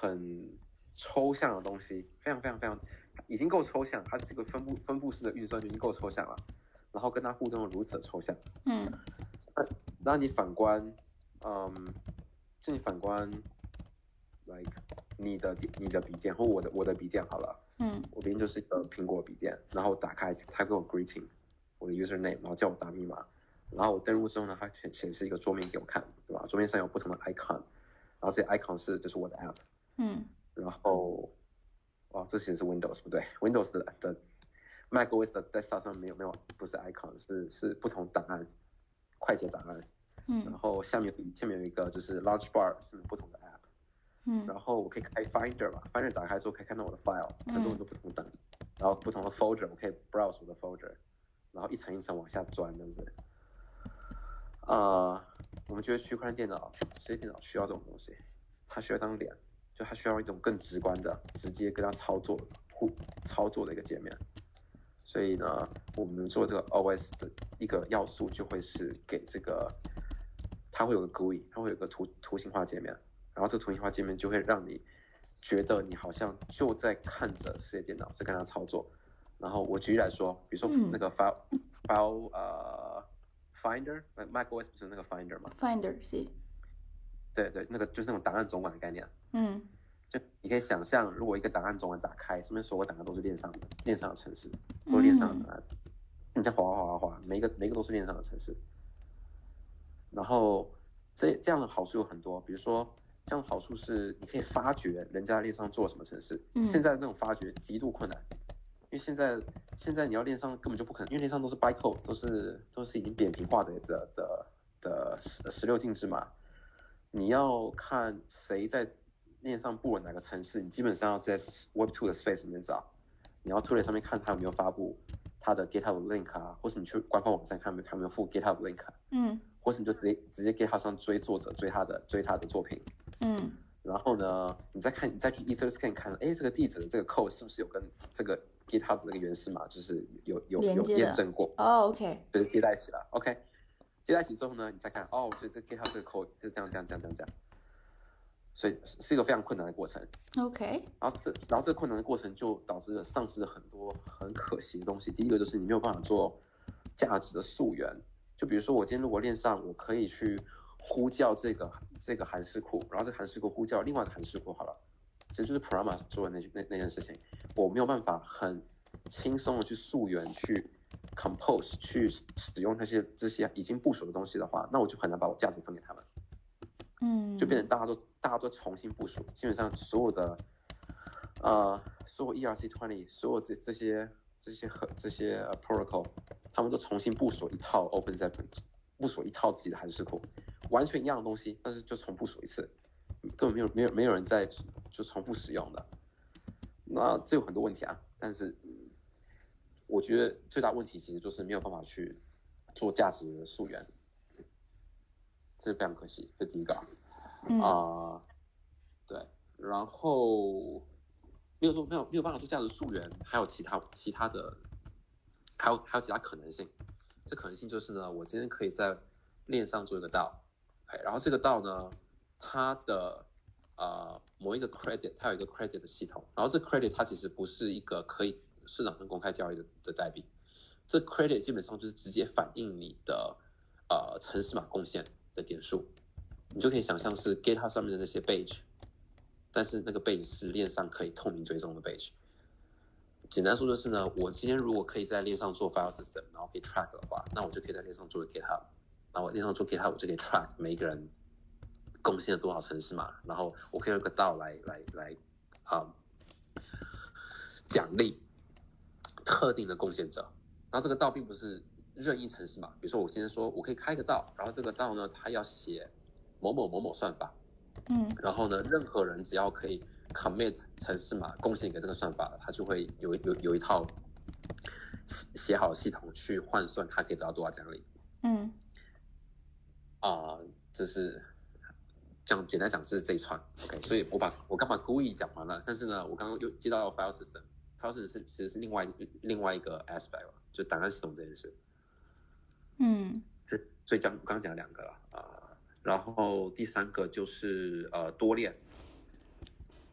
很抽象的东西，非常非常非常已经够抽象，它是一个分布分布式的运算就已经够抽象了，然后跟它互动的如此的抽象，嗯那那你反观，嗯，就你反观，like 你的你的笔电或我的我的笔电好了，嗯我笔电就是一个苹果笔电，然后打开它给我 greeting，我的 username，然后叫我打密码，然后我登录之后呢，它显显示一个桌面给我看，对吧？桌面上有不同的 icon，然后这些 icon 是就是我的 app，嗯。然后，哦，这其实是 Windows 不对，Windows 的的 macOS 的 desktop 上面没有没有不是 icon，是是不同档案，快捷档案，嗯。然嗯后下面有下面有一个就是 launch bar 是不同的 app，嗯。然后我可以开 Finder 吧，Finder 打开之后可以看到我的 file，很多很多不同档，然后不同的 folder 我可以 browse 我的 folder，然后一层一层往下钻这样子。呃，我们觉得区块链电脑、实际电脑需要这种东西，它需要一张脸，就它需要一种更直观的、直接跟它操作、互操作的一个界面。所以呢，我们做这个 OS 的一个要素就会是给这个，它会有个 GUI，它会有个图图形化界面，然后这个图形化界面就会让你觉得你好像就在看着世界电脑在跟它操作。然后我举例来说，比如说嗯那个 file、file 呃 Finder，那 macOS 不是那个 Finder 吗？，Finder 是，对对，那个就是那种档案总管的概念。嗯就你可以想象，如果一个档案总管打开，上面所有档案都是链上的，链上的城市，都是链上的档案。你这样滑滑滑滑滑，每一个每一个都是链上的城市。然后这这样的好处有很多，比如说这样的好处是你可以发掘人家链上做什么城市。嗯现在这种发掘极度困难，因为现在现在你要链上根本就不可能，因为链上都是 bytecode，都是都是已经扁平化的的的的十十六进制码。你要看谁在链上布了哪个城市，你基本上要在 Web Two 的 Space 里面找，你要 Twitter 上面看他有没有发布他的 GitHub link 啊，或是你去官方网站看有没有他有没有附 GitHub link，、啊、嗯。或是你就直接直接 GitHub 上追作者，追他的追他的作品，嗯。然后呢，你再看你再去 EtherScan 看，哎，这个地址的这个 code 是不是有跟这个 GitHub 的那个原始码就是有有有验证过，哦，OK，就是接在一起了，OK，接在一起之后呢，你再看，哦，所以这 GitHub 这个 code 是这样这样这样这样这样，所以是一个非常困难的过程。OK，然后这然后这个困难的过程就导致了丧失了很多很可惜的东西。第一个就是你没有办法做价值的溯源，就比如说我今天如果链上我可以去呼叫这个这个函式库，然后这个函式库呼叫另外一个函式库好了，其实就是 Prama 做的那那那件事情，我没有办法很轻松的去溯源去 compose 去使用那些这些已经部署的东西的话，那我就很难把我价值分给他们。嗯，就变成大家都大家都重新部署，基本上所有的呃所有 ERC twenty 所有这这些这些和这些、呃 protocol，他们都重新部署一套 OpenZeppelin，部署一套自己的函式库，完全一样的东西，但是就重部署一次，根本没有没有没有人在就重复使用的。那这有很多问题啊，但是、嗯我觉得最大问题其实就是没有办法去做价值的溯源，这非常可惜，这第一个啊。对，然后没有说没有没有办法做价值溯源，还有其他其他的，还有还有其他可能性。这可能性就是呢，我今天可以在链上做一个道，哎，然后这个道呢，它的呃某一个 credit，它有一个 credit 的系统，然后这 credit 它其实不是一个可以市场上公开交易的的代币，这 credit 基本上就是直接反映你的呃城市码贡献的点数。你就可以想象是 GitHub 上面的那些 badge，但是那个 badge 是链上可以透明追踪的 badge。简单说就是呢，我今天如果可以在链上做 file system，然后可以 track 的话，那我就可以在链上做 GitHub，然后我链上做 GitHub，我就可以 track 每一个人贡献了多少城市码，然后我可以用一个道来来来啊、奖励特定的贡献者。然后这个道并不是任意城市嘛，比如说我今天说我可以开个道，然后这个道呢，它要写某某某某算法，嗯。然后呢，任何人只要可以 commit 城市码贡献给这个算法的，他就会有有有一套写写好的系统去换算，它可以得到多少奖励嗯。啊、这是讲简单讲是这一串，OK，所以我把我刚把 GUI 讲完了，但是呢，我刚刚又接到 file system，file system 是其实是另外另外一个 aspect 了，就档案系统这件事。嗯所以讲刚刚讲两个了啊、然后第三个就是呃多链，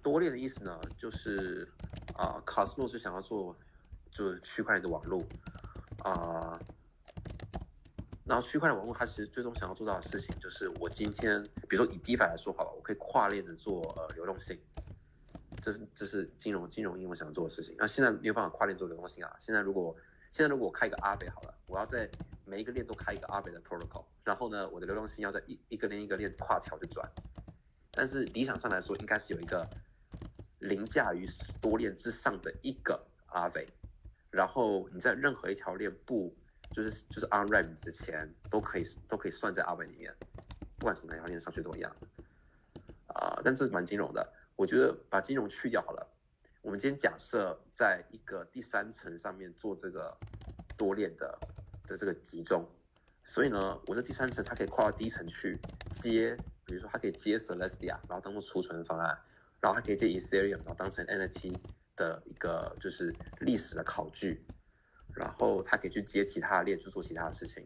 多链的意思呢，就是啊，Cosmos 是想要做就是区块链的网络啊。然后区块链网络它其实最终想要做到的事情，就是我今天比如说以 DeFi 来说好了，我可以跨链的做呃流动性，这是这是金融金融应我想做的事情。那现在没有办法跨链做流动性啊。现在如果现在如果我开一个阿北好了，我要在每一个链都开一个阿北的 protocol，然后呢，我的流动性要在一一个链一个链跨桥去转。但是理想上来说，应该是有一个凌驾于多链之上的一个阿北，然后你在任何一条链不。就是就是 on ramp 的钱都可以都可以算在阿本里面，不管从哪条链上去都一样，啊，但这是蛮金融的。我觉得把金融去掉好了。我们今天假设在一个第三层上面做这个多链的的这个集中，所以呢，我这第三层它可以跨到第一层去接，比如说它可以接 Celestia，然后当做储存方案，然后它可以接 Ethereum，然后当成 NFT 的一个就是历史的考据。然后它可以去接其他的链去做其他的事情，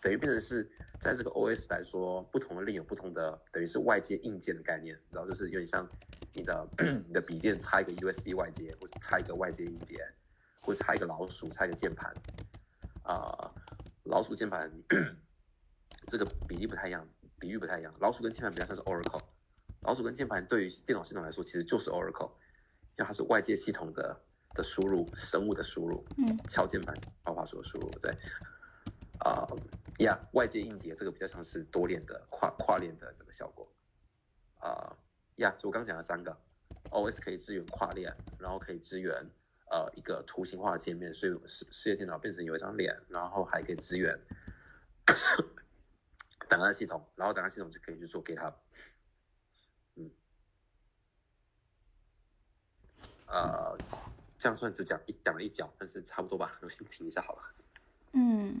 等于变成是在这个 OS 来说，不同的链有不同的，等于是外接硬件的概念，然后就是有点像你的 你的笔电插一个 USB 外接，或是插一个外接硬碟，或是插一个老鼠，插一个键盘，啊，老鼠键盘 这个比例不太一样，比喻不太一样，老鼠跟键盘比较像是 Oracle，老鼠跟键盘对于电脑系统来说其实就是 Oracle，因为它是外界系统的。的输入，生物的输入，嗯，敲键盘、画画术的输入，对，啊，呀，外界硬碟这个比较像是多链的跨跨链的这个效果，啊，呀，就我刚讲的三个，OS 可以支援跨链，然后可以支援呃一个图形化的界面，所以世世界电脑变成有一张脸，然后还可以支援档案系统，然后档案系统就可以去做 GitHub，嗯，呃。这样算只讲一讲了一讲，但是差不多吧，我先停一下好了。嗯，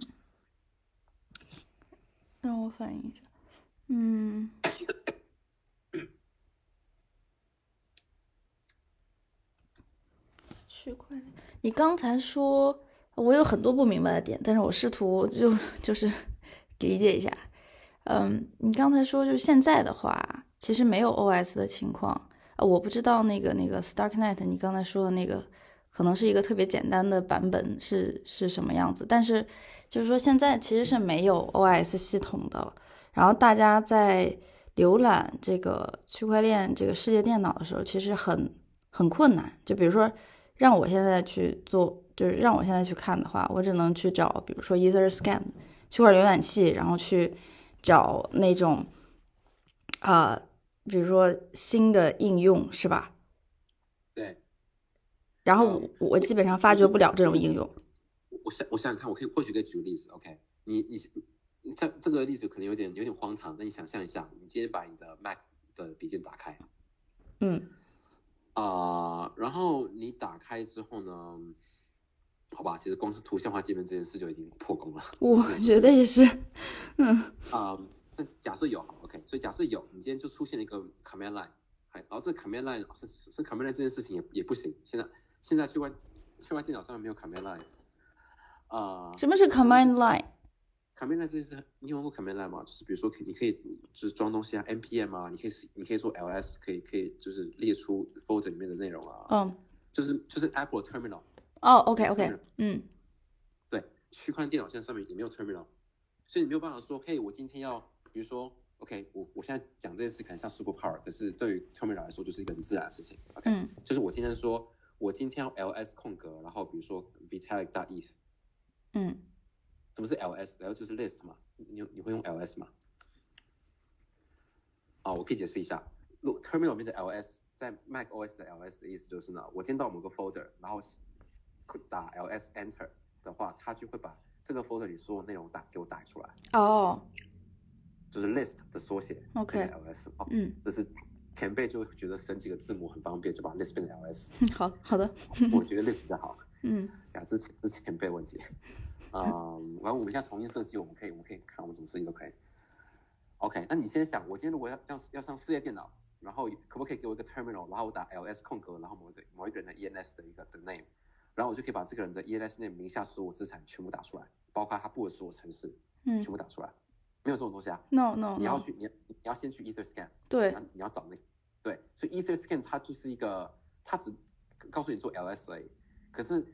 让我反应一下。嗯，区块链，你刚才说我有很多不明白的点，但是我试图就就是 理解一下。嗯，你刚才说就是现在的话，其实没有 OS 的情况啊，我不知道那个那个 Starknet，你刚才说的那个。可能是一个特别简单的版本是是什么样子，但是就是说现在其实是没有 OS 系统的，然后大家在浏览这个区块链这个世界电脑的时候，其实很很困难。就比如说让我现在去做，就是让我现在去看的话，我只能去找，比如说 User Scan，去块浏览器，然后去找那种啊，比如说新的应用，是吧？对然后我基本上发掘不了这种应用。我想我想想看，我可以或许可以举个例子。OK，你你你这这个例子可能有点有点荒唐，那你想象一下，你今天把你的 Mac 的笔电打开，嗯，啊，然后你打开之后呢，好吧，其实光是图像化界面这件事就已经破功了。我觉得也是，嗯啊，那假设有好 OK，所以假设有，你今天就出现了一个 Command Line，还然后这 Command Line 是是 Command Line 这件事情也也不行，现在。现在去外去外电脑上面没有 command line，啊？什么是 command line？command line 这是你用过 command line 吗？就是比如说，你可以就是装东西啊，npm 啊，你可以你可以做 ls，可以可以就是列出 folder 里面的内容啊。嗯，就是就是 Apple terminal。哦，OK OK，嗯，对，区块链电脑现在上面也没有 terminal，所以你没有办法说，嘿，我今天要比如说，OK，我我现在讲这件事可能像 super power，可是对于 terminal 来说就是一个很自然的事情。OK，就是我今天说。我今天要 ls 空格，然后比如说 vitalik 大 eth，嗯，什么是 ls？l 就是 list 嘛，你你会用 ls 吗？啊，我可以解释一下，terminal 里面的 ls 在 mac os 的 ls 的意思就是呢，我进到某个 folder，然后打 ls enter 的话，它就会把这个 folder 里所有内容打给我打出来。哦，就是 list 的缩写。OK，ls，嗯，这是。前辈就觉得省几个字母很方便，就把 list 变成 ls。好好的，我觉得 list 比较好。嗯，呀，之前之前被问题。嗯，完我们现在重新设计，我们可以我们可以看我们怎么设计都可以。OK，那你先想，我今天如果要要要上事业电脑，然后可不可以给我一个 terminal，然后我打 ls 空格，然后某一个某一个人的 ENS 的一个的 name，然后我就可以把这个人的 ENS name 名下所有资产全部打出来，包括他布的所有城市，嗯，全部打出来。没有这种东西啊？No No，你要去你你要先去 EtherScan，对，你要找那对，所以 EtherScan 它就是一个，它只告诉你做 LSA，可是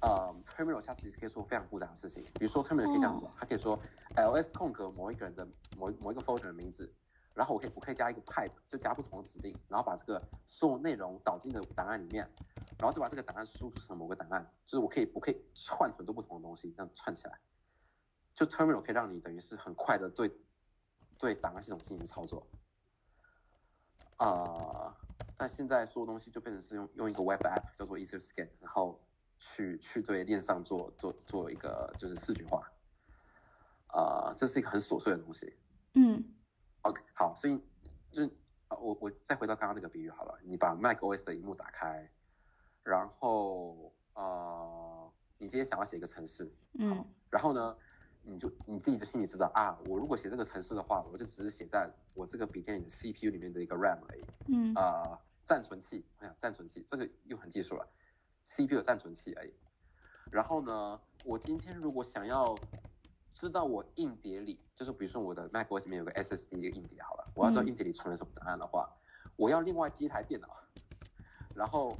呃 Terminal 它其实可以做非常复杂的事情，比如说 Terminal 可以这样子，它可以说 ls 空格某一个人的某某一个 folder 的名字，然后我可以我可以加一个 pipe，就加不同的指令，然后把这个所有内容导进的档案里面，然后再把这个档案输出成某个档案，就是我可以我可以串很多不同的东西，这样串起来，就 Terminal 可以让你等于是很快的对对档案系统进行操作。啊，但现在所有东西就变成是用用一个 web app 叫做 EtherScan，然后去去对链上做做做一个就是视觉化，啊，这是一个很琐碎的东西。嗯，OK，好，所以就啊，我我再回到刚刚那个比喻好了，你把 Mac OS 的荧幕打开，然后呃，你今天想要写一个程式，嗯，然后呢？你就你自己就心里知道啊，我如果写这个程式的话，我就只是写在我这个笔电里的 CPU 里面的一个 RAM 而已。嗯，啊，暂存器，我想暂存器这个又很技术了，CPU 的暂存器而已。然后呢，我今天如果想要知道我硬碟里，就是比如说我的 macOS 里面有个 SSD 一个硬碟好了，我要知道硬碟里存了什么档案的话，我要另外接一台电脑，然后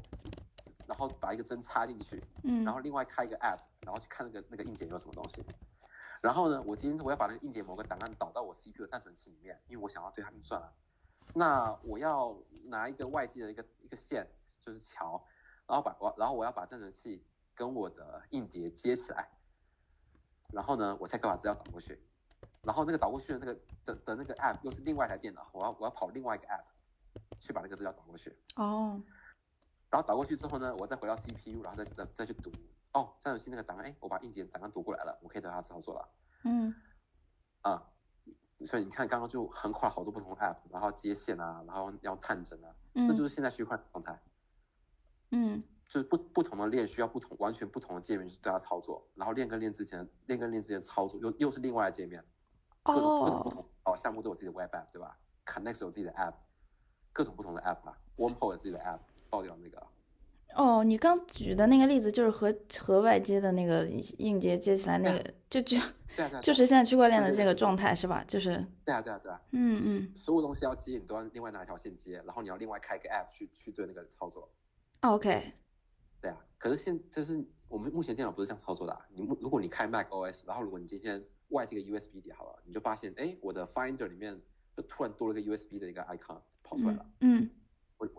然后把一个针插进去，嗯，然后另外开一个 app，然后去看那个那个硬碟有什么东西。然后呢，我今天我要把那个硬碟某个档案导到我 CPU 的暂存器里面，因为我想要对它运算啊。那我要拿一个外接的一个一个线，就是桥，然后把我然后我要把暂存器跟我的硬碟接起来，然后呢，我才可以把资料导过去。然后那个导过去的那个的的那个 app 又是另外一台电脑，我要我要跑另外一个 app 去把那个资料导过去。哦。然后导过去之后呢，我再回到 CPU，然后再再再去读。哦，暂存器那个档案，哎，我把硬件档案读过来了，我可以对它操作了。嗯，啊，所以你看刚刚就横跨好多不同的 app，然后接线啊，然后要探针啊，这就是现在区块链状态。嗯，就是不不同的链需要不同完全不同的界面去对它操作，然后链跟链之间链跟链之间操作又又是另外的界面，各种各种不同哦，项目都有自己的 web app 对吧？Connect 有自己的 app，各种不同的 app 啊，Wormhole 有自己的 app，爆掉那个。哦，你刚举的那个例子就是和和外接的那个硬碟接起来那个，就就就是现在区块链的这个状态是吧？就是对啊对啊对啊，嗯嗯，所有东西要接，你都要另外拿一条线接，然后你要另外开一个 app 去去对那个操作。OK，对啊，可是现就是我们目前电脑不是这样操作的。你如果你开 Mac OS，然后如果你今天外接个 USB 碟好了，你就发现哎，我的 Finder 里面就突然多了个 USB 的一个 icon 跑出来了。嗯。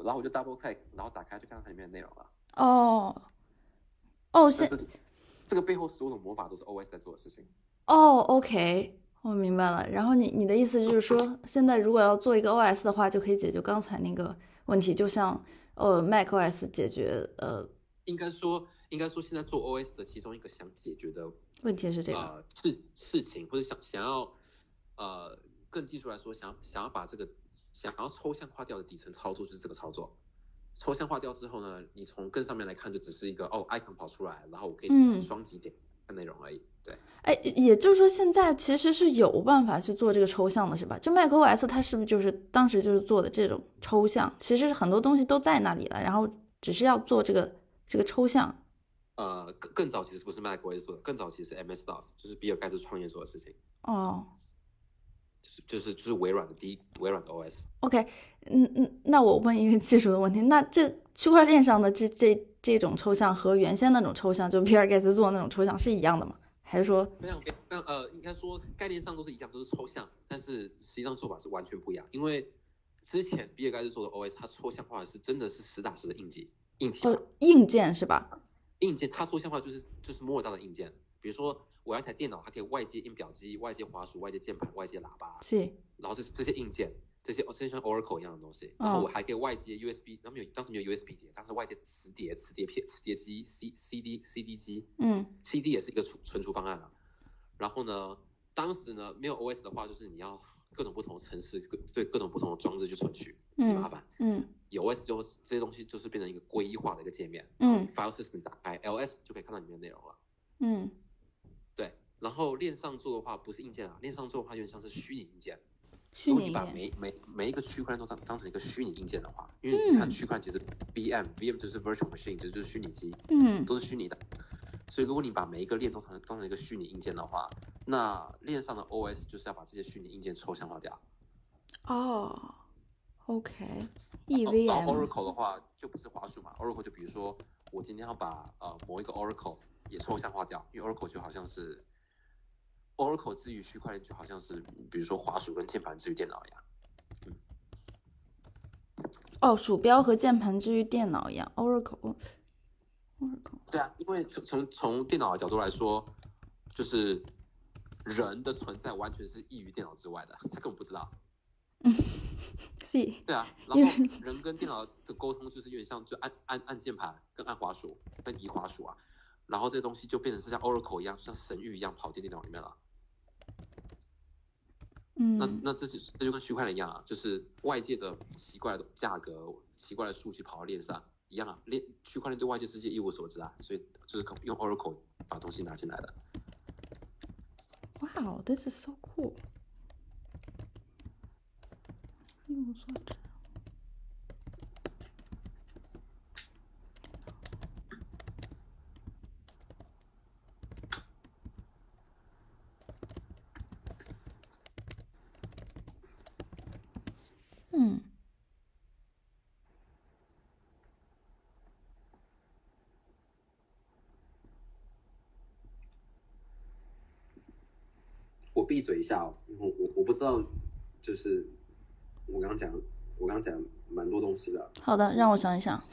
然后我就 double click，然后打开就看到它里面的内容了。哦，哦，现这个背后所有的魔法都是 OS 在做的事情。哦，OK，我明白了。然后你你的意思就是说，现在如果要做一个 OS 的话，就可以解决刚才那个问题，就像呃 macOS 解决呃，应该说应该说现在做 OS 的其中一个想解决的问题是这个事事情，或者想想要呃更技术来说，想想要把这个。想要抽象化掉的底层操作就是这个操作，抽象化掉之后呢，你从更上面来看就只是一个哦，icon 跑出来，然后我可以双击点看内容而已。对，哎，也就是说现在其实是有办法去做这个抽象的，是吧？就 macOS 它是不是就是当时就是做的这种抽象？其实很多东西都在那里了，然后只是要做这个这个抽象。呃，更更早其实不是 macOS 做的，更早其实是 MS DOS，就是比尔盖茨创业做的事情。哦。就是就是微软的第一微软的 OS。OK，嗯嗯，那我问一个技术的问题，那这区块链上的这这这种抽象和原先那种抽象，就比尔盖茨做的那种抽象是一样的吗？还是说？非常非常呃，应该说概念上都是一样，都是抽象，但是实际上做法是完全不一样。因为之前比尔盖茨做的 OS，它抽象化的是真的是实打实的硬件硬件、哦，硬件是吧？硬件它抽象化就是就是摸得到的硬件，比如说。我要一台电脑，它可以外接印表机、外接滑鼠、外接键盘、外接喇叭，是。然后这这些硬件，这些哦，这些像 Oracle 一样的东西。然后我还可以外接 USB，然后没有当时没有 USB 碟，当时外接磁碟、磁碟片、磁碟机、C CD CD 机。嗯。CD 也是一个存存储方案啊。然后呢，当时呢没有 OS 的话，就是你要各种不同的城市，对各种不同的装置去存取，很麻烦。嗯。有 OS 就这些东西就是变成一个归一化的一个界面。嗯。File System 打开 LS 就可以看到里面的内容了。嗯。然后链上做的话不是硬件啊，链上做的话有点像是虚拟硬件。如果你把每每每一个区块链都当当成一个虚拟硬件的话，因为你看区块链其实 VM，VM 就是 virtual machine，这就是虚拟机，嗯，都是虚拟的。所以如果你把每一个链都成当成一个虚拟硬件的话，那链上的 OS 就是要把这些虚拟硬件抽象化掉。哦 OK，EVM。到 Oracle 的话，就不是滑鼠嘛，Oracle 就比如说我今天要把呃某一个 Oracle 也抽象化掉，因为 Oracle 就好像是 Oracle 之于区块链就好像是比如说滑鼠跟键盘之于电脑一样。嗯哦，鼠标和键盘之于电脑一样，Oracle。Oracle。对啊，因为从从从电脑的角度来说，就是人的存在完全是异于电脑之外的，他根本不知道。嗯，C。对啊，然后人跟电脑的沟通就是有点像，就按按按键盘跟按滑鼠跟移滑鼠啊，然后这个东西就变成是像 Oracle 一样，像神域一样跑进电脑里面了。嗯，那那这就这就跟区块链一样啊，就是外界的奇怪的价格、奇怪的数据跑到链上一样啊。链区块链对外界世界一无所知啊，所以就是用 Oracle 把东西拿进来的。Wow, this is so cool. 一无所知。嗯，我闭嘴一下哦，我我我不知道，就是我刚刚讲，我刚刚讲蛮多东西的。好的，让我想一想。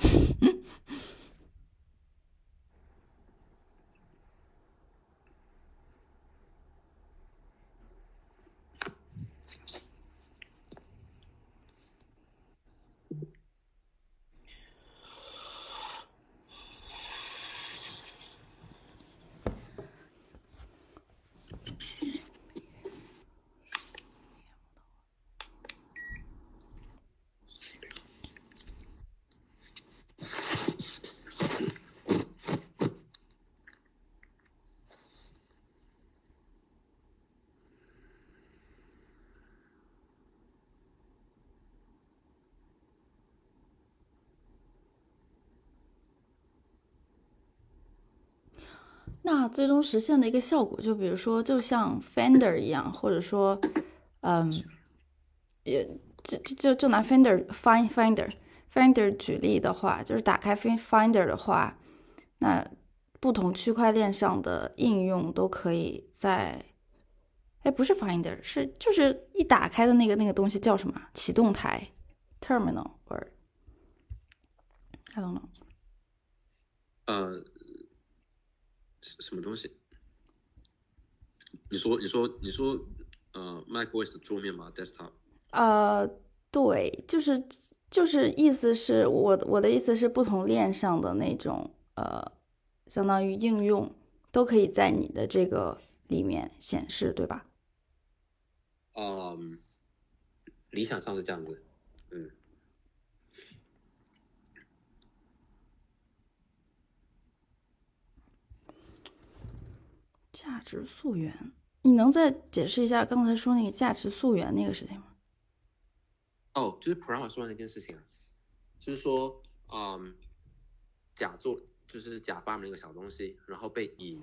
那最终实现的一个效果，就比如说，就像 Finder 一样，或者说，嗯，也就就就拿 Finder Find Finder Finder 举例的话，就是打开 Finder 的话，那不同区块链上的应用都可以在，哎，不是 Finder，是就是一打开的那个那个东西叫什么？启动台 Terminal or I don't know。呃。什么东西？你说，你说，你说，呃，macOS 的桌面吗？desktop？呃，对，就是就是意思是我我的意思是不同链上的那种呃，相当于应用都可以在你的这个里面显示，对吧？嗯，理想上是这样子，嗯。价值溯源，你能再解释一下刚才说那个价值溯源那个事情吗？哦，就是普拉玛说的那件事情啊，就是说，嗯，甲做就是甲发明一个小东西，然后被乙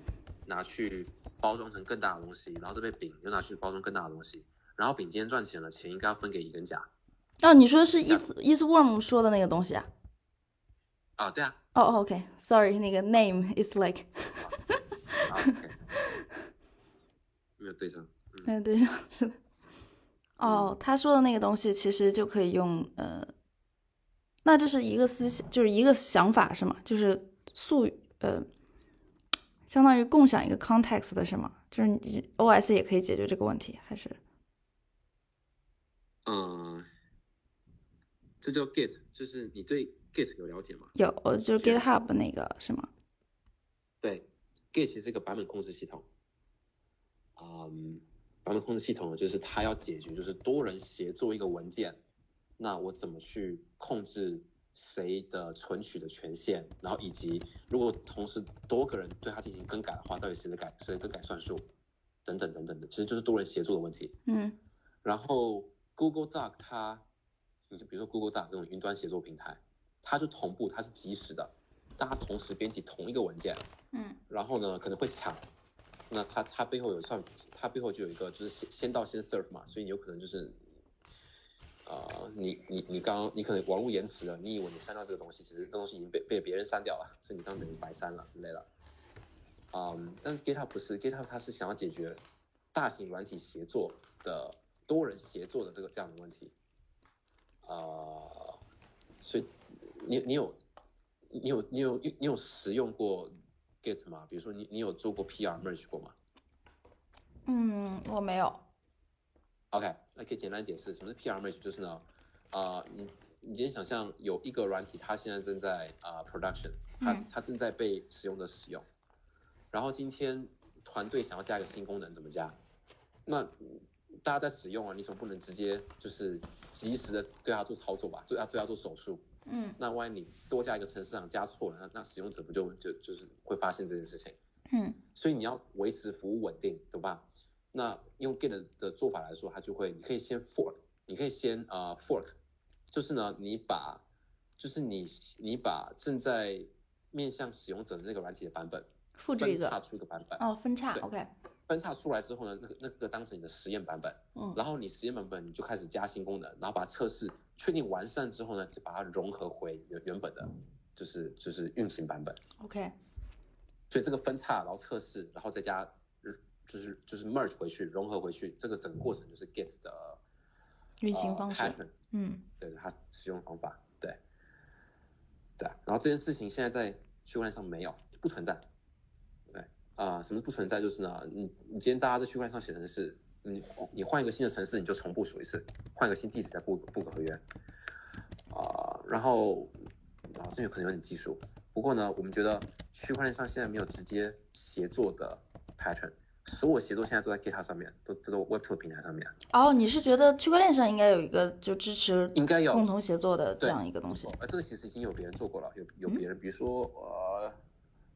拿去包装成更大的东西，然后这被丙又拿去包装更大的东西，然后丙今天赚钱了，钱应该要分给乙跟甲。哦，你说是 is is worm 说的那个东西啊？啊，对啊。哦，OK，Sorry，那个 name is like。对上，没有对上，是的。哦，他说的那个东西其实就可以用呃，那这是一个思想，就是一个想法是吗？就是素呃，相当于共享一个 context 的是吗？就是你 OS 也可以解决这个问题，还是？嗯，这叫 Git，就是你对 Git 有了解吗？有，就是 GitHub 那个是吗？对，Git 是一个版本控制系统。嗯，版本控制系统呢，就是它要解决就是多人协作一个文件，那我怎么去控制谁的存取的权限，然后以及如果同时多个人对它进行更改的话，到底谁的改谁的更改算数，等等等等的，其实就是多人协作的问题。嗯，然后 Google Doc 它，你就比如说 Google Doc 这种云端协作平台，它就同步，它是即时的，大家同时编辑同一个文件。嗯，然后呢，可能会抢。那它它背后有算，它背后就有一个就是先先到先 serve 嘛，所以你有可能就是，呃，你你你刚刚你可能网络延迟了，你以为你删掉这个东西，其实这东西已经被被别人删掉了，所以你刚等于白删了之类的。嗯，但是 GitHub 不是 GitHub，它是想要解决大型软体协作的多人协作的这个这样的问题。呃，所以你你有你有你有你有使用过 Git 吗？比如说你你有做过 PR merge 过吗嗯，我没有。？OK，那可以简单解释什么是 PR merge，就是呢，啊、你你今天想象有一个软体，它现在正在啊、production，它嗯它正在被使用的使用，然后今天团队想要加一个新功能，怎么加？那大家在使用啊，你总不能直接就是及时的对它做操作吧，对它对它做手术。嗯那万一你多加一个城市上加错了，那那使用者不就就就是会发现这件事情？嗯所以你要维持服务稳定，懂吧？那用 Git 的做法来说，它就会，你可以先 fork，你可以先呃 fork，就是呢，你把，就是你你把正在面向使用者的那个软体的版本复制一分叉。出一个版本，哦，分叉。对 OK。分叉出来之后呢，那个那个当成你的实验版本，嗯然后你实验版本你就开始加新功能，然后把测试确定完善之后呢，再把它融合回原原本的，就是就是运行版本。OK。所以这个分叉，然后测试，然后再加，呃就是就是 merge 回去，融合回去，这个整个过程就是 Git 的运行方式。呃、嗯对它使用方法，对，对啊。然后这件事情现在在区块链上没有，不存在。对啊、什么不存在？就是呢，你你今天大家在区块链上写程式，你你换一个新的城市，你就重部署一次，换一个新地址再布布个合约，啊、然后啊，这有可能有点技术，不过呢，我们觉得区块链上现在没有直接协作的 pattern，所有协作现在都在 GitHub 上面，都都在 Web2 平台上面，哦，你是觉得区块链上应该有一个就支持应该有共同协作的这样一个东西？呃，这个其实已经有别人做过了，有有别人，比如说呃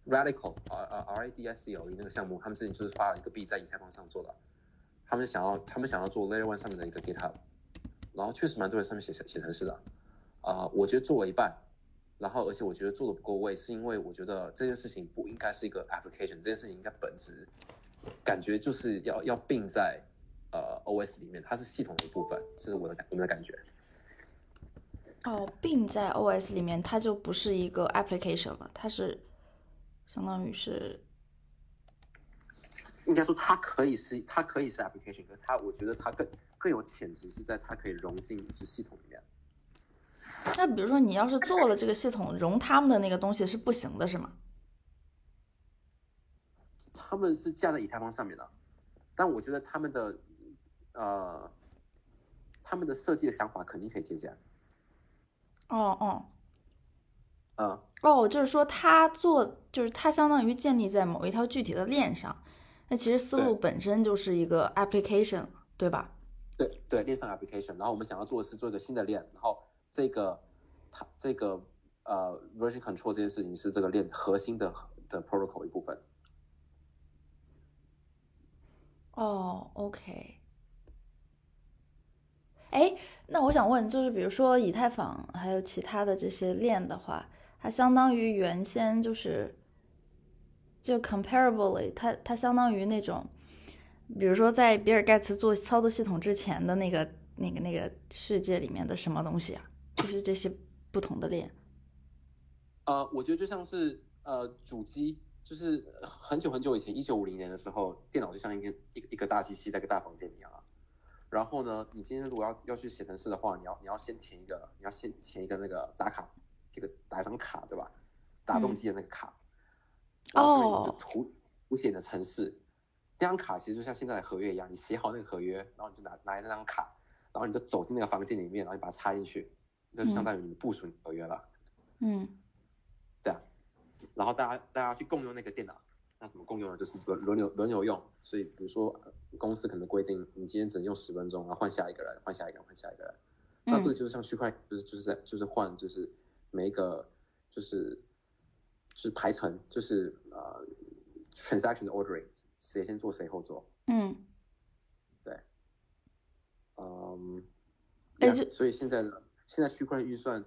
，Radical 啊啊 R A D S C L E 那个项目，他们之前就是发了一个币在以太坊上做的，他们想要他们想要做 Layer One 上面的一个 GitHub，然后确实蛮多人上面写写程式的，啊、我觉得做了一半，然后而且我觉得做的不够位，是因为我觉得这件事情不应该是一个 application，这件事情应该本质感觉就是要要并在呃 OS 里面，它是系统的一部分，这是我的感我们的感觉。哦，并在 OS 里面，它就不是一个 application 了，它是相当于是应该说它可以是它可以是 application，可是它我觉得它更更有潜质是在它可以融进一支系统里面。那比如说你要是做了这个系统，融他们的那个东西是不行的，是吗？他们是架在以太坊上面的，但我觉得他们的呃他们的设计的想法肯定可以借鉴。哦哦嗯，哦，就是说他做，就是他相当于建立在某一条具体的链上，那其实思路本身就是一个 application，对吧？对对，链上 application，然后我们想要做的是做一个新的链，然后这个它这个呃 version control 这件事情是这个链核心的的 protocol 一部分。哦，OK。哎，那我想问，就是比如说以太坊还有其他的这些链的话，它相当于原先就是就 comparably，它它相当于那种，比如说在比尔盖茨做操作系统之前的那个那个那个世界里面的什么东西啊？就是这些不同的链。呃，我觉得就像是呃主机，就是很久很久以前，一九五零年的时候，电脑就像一个一个一个大机器在一个大房间一样啊。然后呢，你今天如果要要去写程式的话，你要你要先填一个，你要先填一个那个打卡，这个打一张卡，对吧？打动机的那个卡。然后你就哦涂涂写你的城市，那张卡其实就像现在的合约一样，你写好那个合约，然后你就拿拿来那张卡，然后你就走进那个房间里面，然后你把它插进去，这就相当于你部署你合约了。嗯对啊，然后大家大家去共用那个电脑，那怎么共用呢？就是轮轮流轮流用。所以比如说呃公司可能规定你今天只能用十分钟，然后换下一个人，换下一个人，换下一个人。那这个就是像区块链，就是就是在就是换，就是每一个就是就是排程，就是呃 transaction ordering，谁先做谁后做。嗯，对嗯，哎 yeah，就所以现在呢，现在区块链运算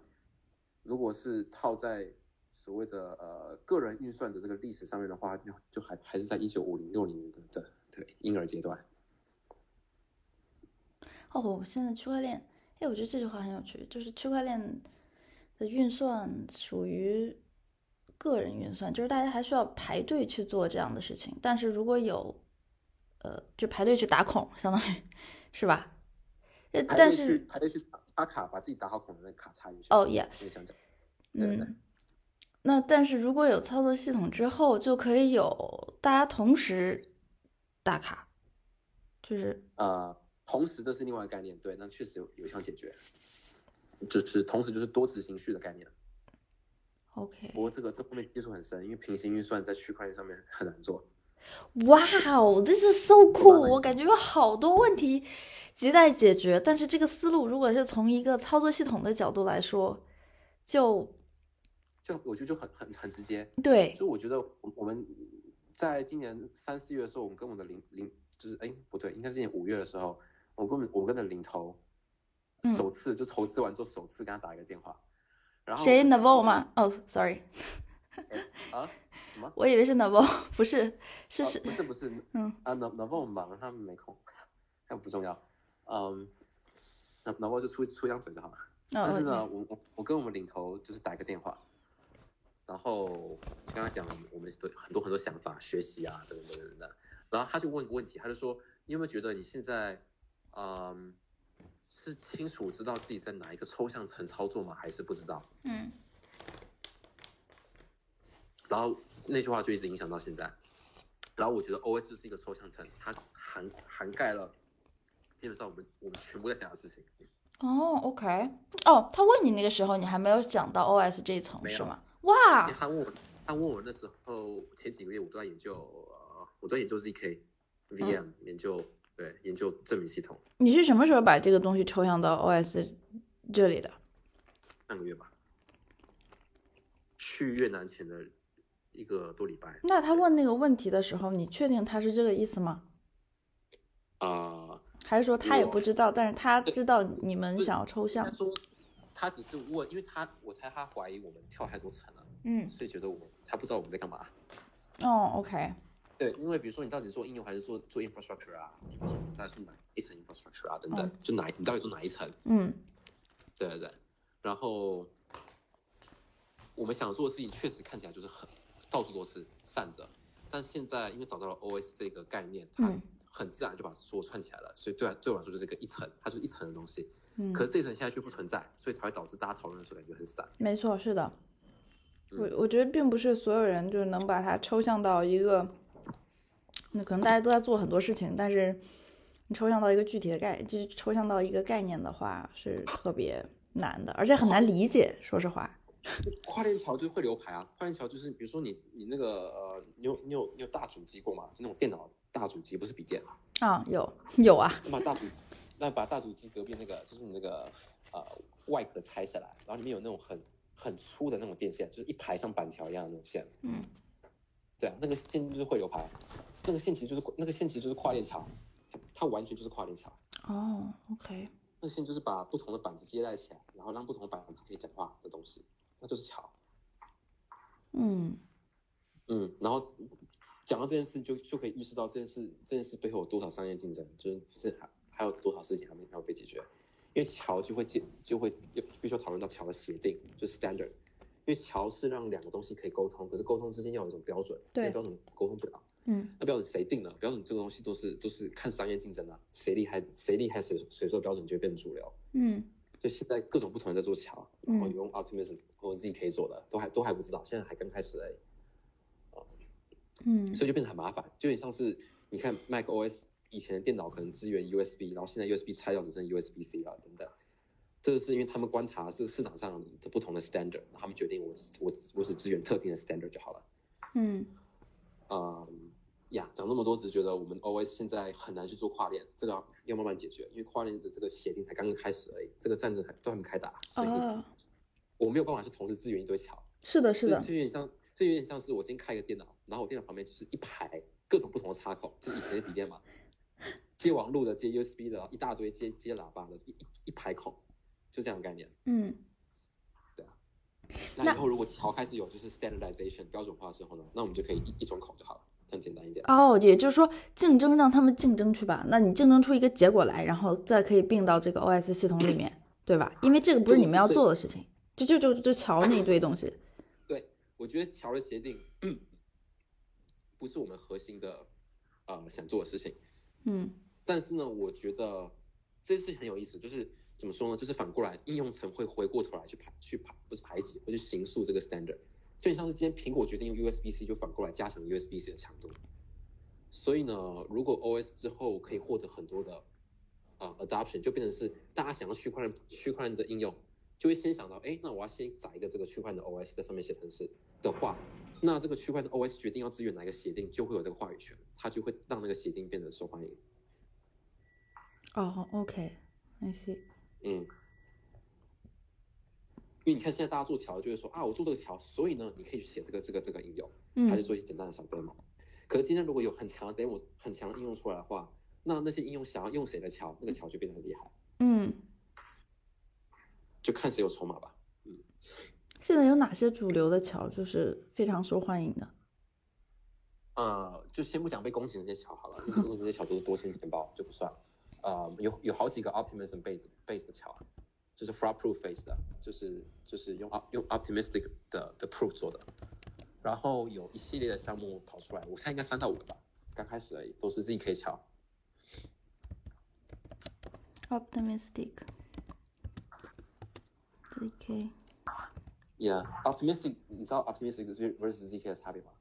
如果是套在所谓的呃个人运算的这个历史上面的话，就就还还是在一九五零六零年的的的婴儿阶段。哦，现在区块链哎，我觉得这句话很有趣，就是区块链的运算属于个人运算，就是大家还需要排队去做这样的事情。但是如果有，呃，就排队去打孔，相当于是吧？呃，但是排队去插卡，把自己打好孔的那卡插进去。哦讲，嗯。那但是如果有操作系统之后，就可以有大家同时打卡，就是呃，同时这是另外一个概念，对，那确实有有效解决，就是同时就是多执行序的概念。OK，不过这个这方面技术很深，因为平行运算在区块链上面很难做。哇哦，this is so cool！我感觉有好多问题亟待解决，但是这个思路如果是从一个操作系统的角度来说，就。就我觉得就很很很直接，对，就我觉得我们在今年三四月的时候，我们跟我们的领领就是哎不对，应该是今年五月的时候，我跟我跟的领头首次就投资完之后首次跟他打一个电话，然后谁 n a v o 吗？哦，sorry，啊什么？我以为是 n a v o 不是是是不是不是嗯啊 n a v o 忙，他们没空，那不重要，嗯 n a v o 就出出一张嘴就好了，但是呢，我我我跟我们领头就是打一个电话。然后跟他讲我们的很多很多想法、学习啊等等等等。然后他就问个问题，他就说：“你有没有觉得你现在，嗯，是清楚知道自己在哪一个抽象层操作吗？还是不知道？”嗯。然后那句话就一直影响到现在。然后我觉得 OS 就是一个抽象层，它涵涵盖了基本上我们我们全部在想的事情。哦，OK。哦，他问你那个时候，你还没有讲到 OS 这一层是吗？哇！他问我，他问我那时候前几个月我都在研究，呃，我在研究 zk VM，研究对研究证明系统。你是什么时候把这个东西抽象到 OS 这里的？半个月吧，去越南前的一个多礼拜。那他问那个问题的时候，你确定他是这个意思吗？啊？还是说他也不知道，但是他知道你们想要抽象？他只是问，因为他我猜他怀疑我们跳太多层了，嗯，所以觉得我他不知道我们在干嘛。哦，OK，对，因为比如说你到底做应用还是做做 infrastructure 啊，infrastructure 在是哪一层 infrastructure 啊等等，就哪你到底做哪一层？嗯，对对对。然后我们想做的事情确实看起来就是很到处都是散着，但现在因为找到了 OS 这个概念，它很自然就把所有串起来了，所以对对我来说就是一个一层，它就是一层的东西。嗯可是这层现在却不存在，所以才会导致大家讨论的时候感觉很散。没错，是的。我我觉得并不是所有人就是能把它抽象到一个，那可能大家都在做很多事情，但是你抽象到一个具体的概，就是抽象到一个概念的话是特别难的，而且很难理解。说实话，跨链桥就会留牌啊。跨链桥就是比如说你你那个呃，你有你有你有大主机过吗？就那种电脑大主机，不是笔电啊？有 有啊。把大主那把大主机隔壁那个，就是你那个呃外壳拆下来，然后里面有那种很很粗的那种电线，就是一排像板条一样的那种线。嗯，对啊，那个线就是汇流排，那个线其实就是那个线其实就是跨链桥，它它完全就是跨链桥。哦，OK。那线就是把不同的板子接在起来，然后让不同的板子可以讲话的东西，那就是桥。嗯嗯，然后讲到这件事，就就可以意识到这件事这件事背后有多少商业竞争，就是是还。还有多少事情还没还要被解决？因为桥就会解就会必须要讨论到桥的协定，就是 standard。因为桥是让两个东西可以沟通，可是沟通之间要有一种标准，对标准沟通不了。嗯，那标准谁定的？标准这个东西都是都是看商业竞争啊，谁厉害谁厉害谁谁做标准就会变成主流。嗯，就现在各种不同人在做桥，然后用 Optimism 或者 ZK 做的，都还都还不知道，现在还刚开始而已。嗯，所以就变得很麻烦，就有点像是你看 Mac OS。以前的电脑可能支援 USB，然后现在 USB 拆掉只剩 USB C 了，等等。这个是因为他们观察这个市场上的不同的 standard，他们决定我我我只支援特定的 standard 就好了。嗯，啊呀，讲那么多，只是觉得我们 OS 现在很难去做跨链，这个要慢慢解决，因为跨链的这个协定才刚刚开始而已，这个战争还都还没开打，所以我没有办法去同时支援一堆桥。是的，是的。这有点像，这有点像是我今天开一个电脑，然后我电脑旁边就是一排各种不同的插口，就以前的笔电嘛。接网路的，接 USB 的，一大堆接接喇叭的，一一排孔，就这样的概念。嗯，对啊。那以后如果桥开始有就是 standardization 标准化之后呢，那我们就可以一一种口就好了，这样简单一点。哦，也就是说竞争让他们竞争去吧，那你竞争出一个结果来，然后再可以并到这个 OS 系统里面。对吧？因为这个不是你们要做的事情，就就就就桥那一堆东西。对，我觉得桥的协定不是我们核心的呃想做的事情。嗯但是呢，我觉得这件事情很有意思，就是怎么说呢？就是反过来，应用层会回过头来去排去排，不是排挤，会去形塑这个 standard。就像是今天苹果决定用 USB-C，就反过来加强 USB-C 的强度。所以呢，如果 OS 之后可以获得很多的呃 adoption，就变成是大家想要区块链区块链的应用，就会先想到，哎，那我要先载一个这个区块链的 OS 在上面写程式的话，那这个区块链的 OS 决定要支援哪一个协定，就会有这个话语权，它就会让那个协定变得受欢迎。哦，OK，I see。嗯，因为你看现在大家做桥就会说啊，我做这个桥，所以呢，你可以去写这个这个这个应用，还是嗯做一些简单的小 demo。可是今天如果有很强的 demo、很强的应用出来的话，那那些应用想要用谁的桥，那个桥就变得很厉害，嗯，就看谁有筹码吧。嗯现在有哪些主流的桥就是非常受欢迎的？呃，就先不讲被攻击的那些桥好了，因为攻击的那些桥都是多钱钱包，就不算了。呃，有有好几个 optimism based base 的桥，就是 fraud proof base 的，就是就是用 op 用 optimistic 的的 proof 做的。然后有一系列的项目跑出来，我猜应该三到五个吧，刚开始而已，都是 zk 桥。Optimistic。ZK。Yeah，optimistic，你知道 optimistic versus zk 的差别吗？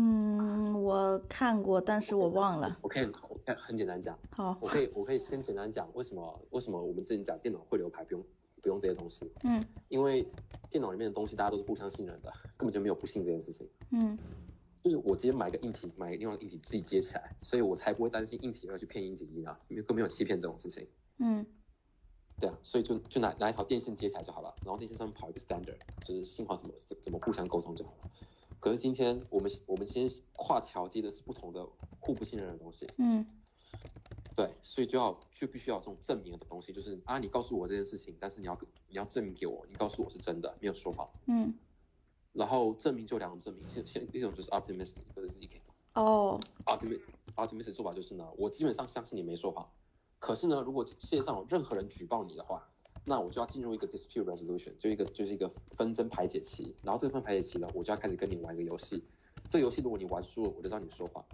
嗯，我看过，但是我忘了。我可以我可以很简单讲，好，我可以我可以先简单讲为什么为什么我们之前讲电脑会流排不用不用这些东西。嗯因为电脑里面的东西大家都是互相信任的，根本就没有不信这件事情。嗯就是我直接买个硬体，买另外硬体自己接起来，所以我才不会担心硬体要去骗硬体一啊，因为更没有欺骗这种事情。嗯对啊，所以就就拿拿一条电线接起来就好了，然后电线上面跑一个 standard，就是信号怎么怎怎么互相沟通就好了。可是今天我们我们今天跨桥接的是不同的互不信任的东西，嗯对，所以就要就必须要这种证明的东西，就是啊，你告诉我这件事情，但是你要你要证明给我，你告诉我是真的，没有说谎。嗯。然后证明就两种证明，现现一种就是 optimistic 或者是 zk。哦，optimistic optimistic 做法就是呢，我基本上相信你没说谎。可是呢，如果世界上有任何人举报你的话，那我就要进入一个 dispute resolution，就一个就是一个纷争排解期。然后这个纷争排解期呢，我就要开始跟你玩一个游戏。这个游戏如果你玩输了，我就让你说话。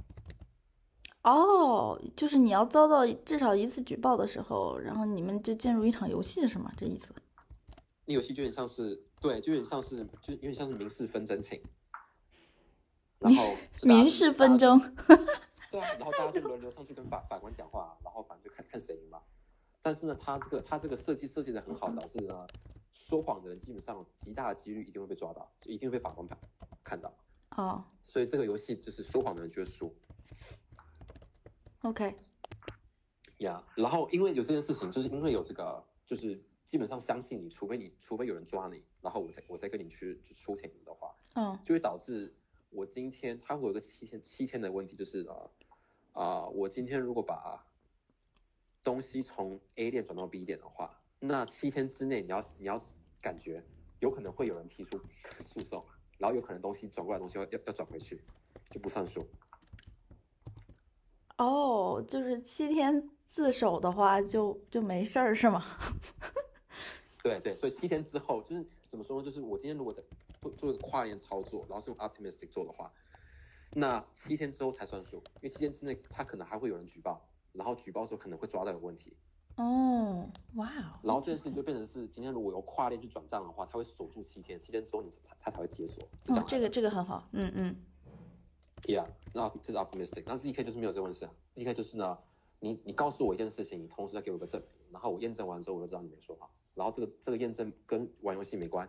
哦，就是你要遭到至少一次举报的时候，然后你们就进入一场游戏是吗？这意思？那游戏就有点像是对，就有点像是就有点像是民事纷争庭。然后民事纷争。对啊，然后大家就轮流上去跟法法官讲话，然后反正就看看谁赢嘛。但是呢，他这个他这个设计设计的很好，导致呢说谎的人基本上极大的几率一定会被抓到，一定会被法官判看到。哦所以这个游戏就是说谎的人就会输，OK，呀。然后因为有这件事情，就是因为有这个，就是基本上相信你，除非你除非有人抓你，然后我才我再跟你去去出庭的话，嗯就会导致我今天他会有一个七天七天的问题，就是呃啊、我今天如果把东西从 A 店转到 B 店的话，那七天之内你要你要感觉有可能会有人提出诉讼，然后有可能东西转过来的东西要要要转回去，就不算数。哦，就是七天自首的话就就没事儿是吗？对对，所以七天之后就是怎么说呢？就是我今天如果在做做一个跨链操作，然后是用 optimistic 做的话，那七天之后才算数，因为七天之内他可能还会有人举报，然后举报的时候可能会抓到有问题，哦，哇哦，然后这件事情就变成是今天如果由跨链去转账的话，他会锁住七天，七天之后你他他才会解锁。是这个这个很好，嗯嗯 Yeah，那这是 optimistic。那 ZK 就是没有这回事啊。ZK 就是呢，你你告诉我一件事情，你同时要给我一个证明，然后我验证完之后，我就知道你没说谎。然后这个这个验证跟玩游戏没关，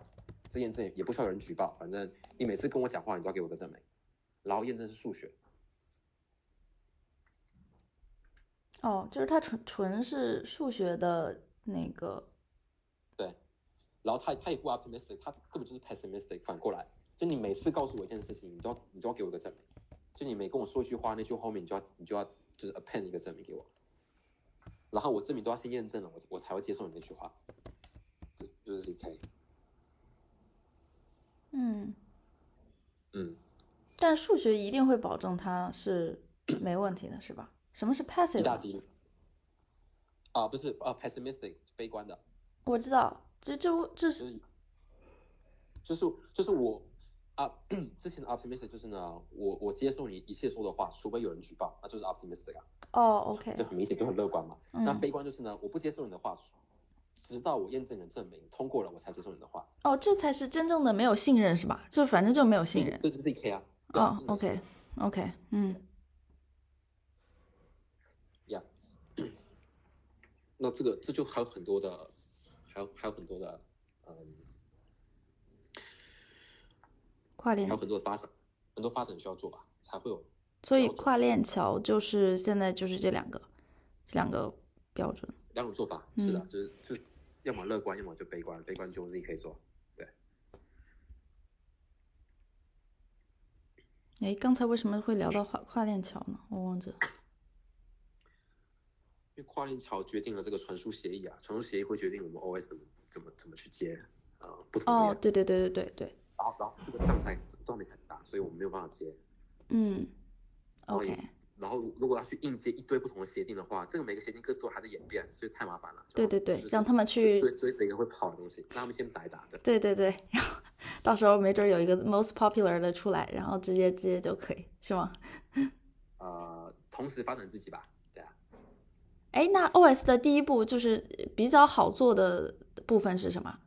这验证也不需要有人举报，反正你每次跟我讲话，你都要给我个证明。然后验证是数学，哦，就是他纯纯是数学的那个，对。然后他他也不 optimistic，他根本就是 pessimistic。反过来，就你每次告诉我一件事情，你都要你都要给我一个证明。就你每跟我说一句话，那句后面你就要你就要就是 append 一个证明给我。然后我证明都要先验证了，我我才会接受你那句话。这就是 ZK。嗯，嗯，但数学一定会保证它是没问题的，是吧？什么是 passive？啊，不是啊，pessimistic 悲观的，我知道，这这这就是是就是就是我啊，之前的 optimistic 就是呢，我我接受你一切说的话，除非有人举报，那就是 optimistic 啊，哦，OK，这很明显就很乐观嘛。那嗯，悲观就是呢，我不接受你的话，直到我验证人证明通过了，我才接受你的话。哦，这才是真正的没有信任是吧？就反正就没有信任。这就是 ZK 啊。对啊哦，OK OK，嗯，呀，那这个这就还有很多的，还有还有很多的，嗯，跨链还有，很多的发展，很多发展需要做吧，才会有。所以跨链桥就是现在就是这两个，这两个标准。两种做法，是的，嗯就是就是要么乐观，要么就悲观，悲观就用 ZK 做。哎，刚才为什么会聊到跨跨链桥呢？我忘记了。因为跨链桥决定了这个传输协议啊，传输协议会决定我们 OS 怎么怎么怎么去接，呃，不同的哦，链，对对对对对对，然后然后这个障碍都没很大，所以我们没有办法接。嗯，OK，然后如果要去硬接一堆不同的协定的话，这个每个协定各自都还在演变，所以太麻烦了。对对对让他们去追追着一个会跑的东西，让他们先打一打的。对对对，然后到时候没准有一个 most popular 的出来，然后直接接就可以，是吗？呃，同时发展自己吧。哎，那 OS 的第一步就是比较好做的部分是什么？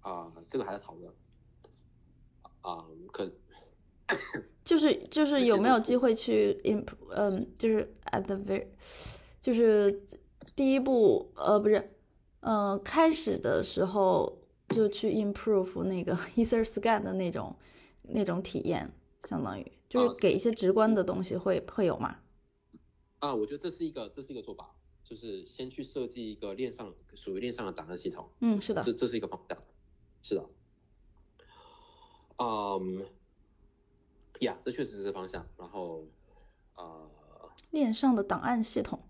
啊、这个还在讨论。啊、可 就是就是有没有机会去 imp，嗯，就是 at the very，就是第一步，呃，不是，呃，开始的时候就去 improve 那个 EtherScan 的那种那种体验，相当于就是啊给一些直观的东西会会有吗？啊，我觉得这是一个这是一个做法，就是先去设计一个链上属于链上的档案系统。嗯，是的这，这是一个方向，是的。嗯，呀，这确实是方向。然后，呃，链上的档案系统，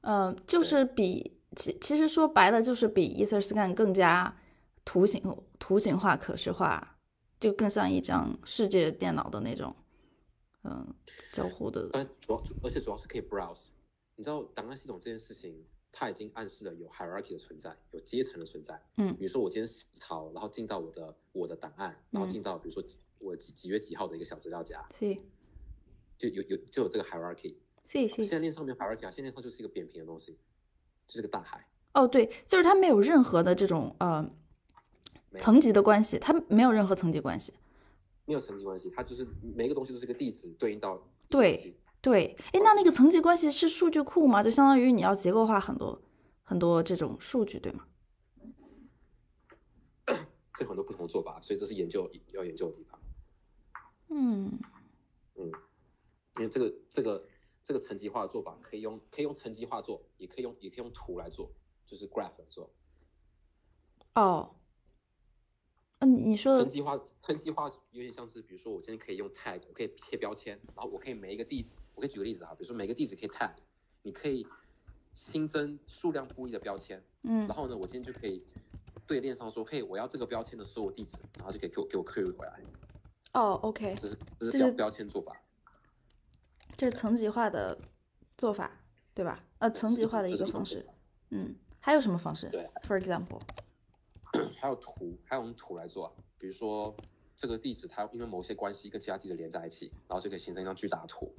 呃，就是比其其实说白了就是比 EtherScan 更加图形图形化、可视化，就更像一张世界电脑的那种，嗯、交互的。而主要而且主要是可以 browse。你知道档案系统这件事情，它已经暗示了有 hierarchy 的存在，有阶层的存在。嗯比如说我今天洗槽，然后进到我的我的档案，然后嗯进到比如说我几几月几号的一个小资料夹，是就有有就有这个 hierarchy。是现是，在链上没有 hierarchy 啊，现在链上就是一个扁平的东西，就是个大海。哦，对，就是它没有任何的这种呃层级的关系，它没有任何层级关系。没有层级关系，它就是每一个东西都是一个地址对应到对对，哎，那那个层级关系是数据库吗？就相当于你要结构化很多很多这种数据，对吗？这有很多不同的做法，所以这是研究要研究的地方。嗯因为这个这个这个层级化的做法可以用可以用层级化做，也可以用也可以用图来做，就是 graph 来做。哦，嗯、你你说的层级化层级化有点像是，比如说我今天可以用 tag，我可以贴标签，然后我可以每一个地，我可以举个例子啊，比如说每个地址可以 tag，你可以新增数量不一的标签，嗯然后呢，我今天就可以对链上说，嘿，我要这个标签的所有地址，然后就可以给我给我 query 回来，哦，OK，这是这是标标签做法。这是层级化的做法，对吧？呃，层级化的一个方式。嗯，还有什么方式？对，For example，还有图，还有用图来做啊，比如说这个地址它因为某些关系跟其他地址连在一起，然后就可以形成一张巨大的图。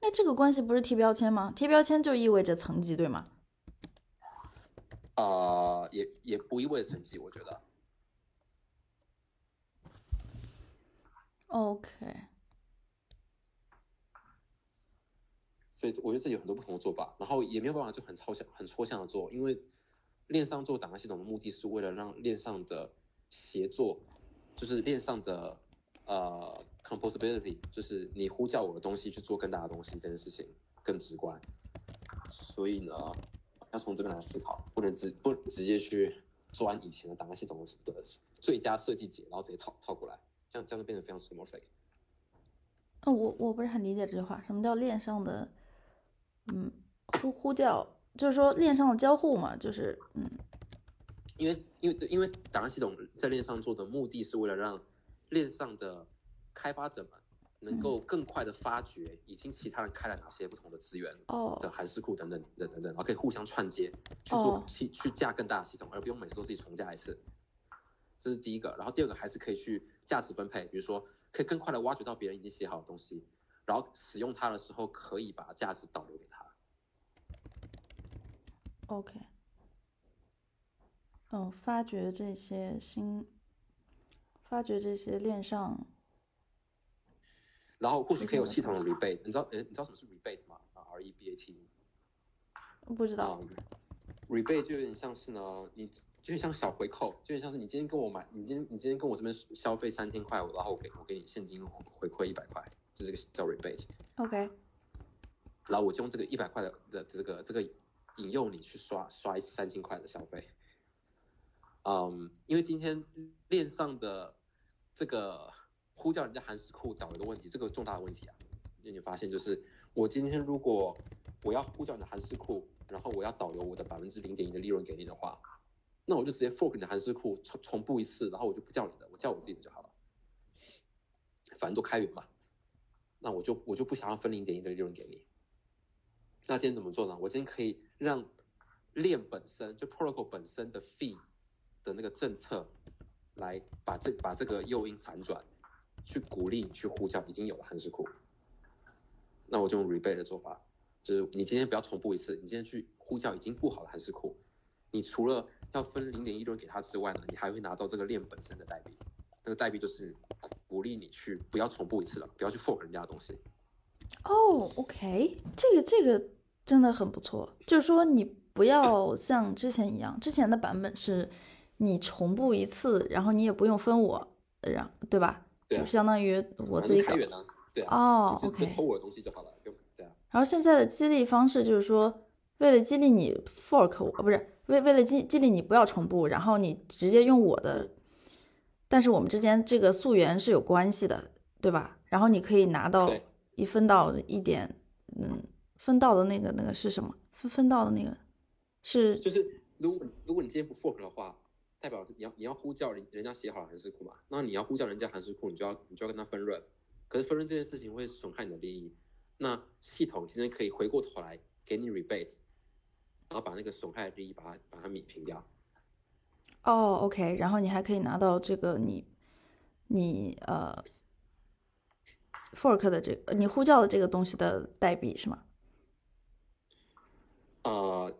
那这个关系不是贴标签吗？贴标签就意味着层级，对吗？呃，也也不意味着层级，我觉得。OK，所以我觉得这里有很多不同的做法，然后也没有办法就很抽象、很抽象的做，因为链上做档案系统的目的是为了让链上的协作，就是链上的呃 composability，就是你呼叫我的东西去做更大的东西这件事情更直观。所以呢，要从这边来思考，不能直不直接去钻以前的档案系统的最佳设计解，然后直接套套过来，这样这样就变得非常 schemorphic。呃，我我不是很理解这句话，什么叫链上的，嗯，呼呼叫，就是说链上的交互嘛，就是嗯因为因为对因为档案系统在链上做的目的是为了让链上的开发者们能够更快的发掘已经其他人开了哪些不同的资源哦的函数库等等等等等，然后可以互相串接去做哦去去架更大的系统，而不用每次都自己重架一次。这是第一个，然后第二个还是可以去价值分配，比如说可以更快的挖掘到别人已经写好的东西，然后使用它的时候可以把价值导流给他。OK，嗯，发掘这些新，发掘这些链上，然后或许可以有系统的 rebate，你知道，呃，你知道什么是 rebate 吗？啊，R E B A T。不知道，嗯，rebate 就有点像是呢，你就有点像小回扣，就有点像是你今天跟我买，你今天你今天跟我这边消费三千块，然后我给我给你现金回馈一百块，就这是个叫 rebate。OK，然后我就用这个一百块的的这个这个引诱你去刷刷一次三千块的消费。嗯，因为今天链上的这个呼叫人家韩式库导流的问题，这个重大的问题啊，就你发现就是我今天如果我要呼叫你的韩式库，然后我要导流我的百分之零点一的利润给你的话，那我就直接 fork 你的韩式库重重布一次，然后我就不叫你的，我叫我自己的就好了，反正都开源嘛。那我就我就不想要分零点一的利润给你。那今天怎么做呢？我今天可以让链本身就 protocol 本身的 fee 的那个政策，来把这把这个诱因反转，去鼓励你去呼叫已经有的韩式库。那我就用 rebate 的做法，就是你今天不要重复一次，你今天去呼叫已经布好的韩式库，你除了要分零点一利润给他之外呢，你还会拿到这个链本身的代币。这个代币就是鼓励你去不要重复一次了，不要去 fork 人家的东西。哦，OK，这个这个真的很不错，就是说你不要像之前一样，之前的版本是你重布一次，然后你也不用分我，然对吧？对啊就相当于我自己搞对啊，哦就就，OK。偷我的东西就好了，对啊。然后现在的激励方式就是说，为了激励你 fork 我，呃不是为为了激激励你不要重布，然后你直接用我的，但是我们之间这个溯源是有关系的，对吧？然后你可以拿到一分到一点，嗯，分到的那个那个是什么？分分到的那个是就是如果如果你今天不 fork 的话，代表你要你要呼叫人人家写好的韩式库嘛，那你要呼叫人家函数库，你就要你就要跟他分润，可是分润这件事情会损害你的利益，那系统今天可以回过头来给你 rebate，然后把那个损害的利益把它把它米平掉。哦，OK，然后你还可以拿到这个你你呃 fork 的这个你呼叫的这个东西的代币是吗？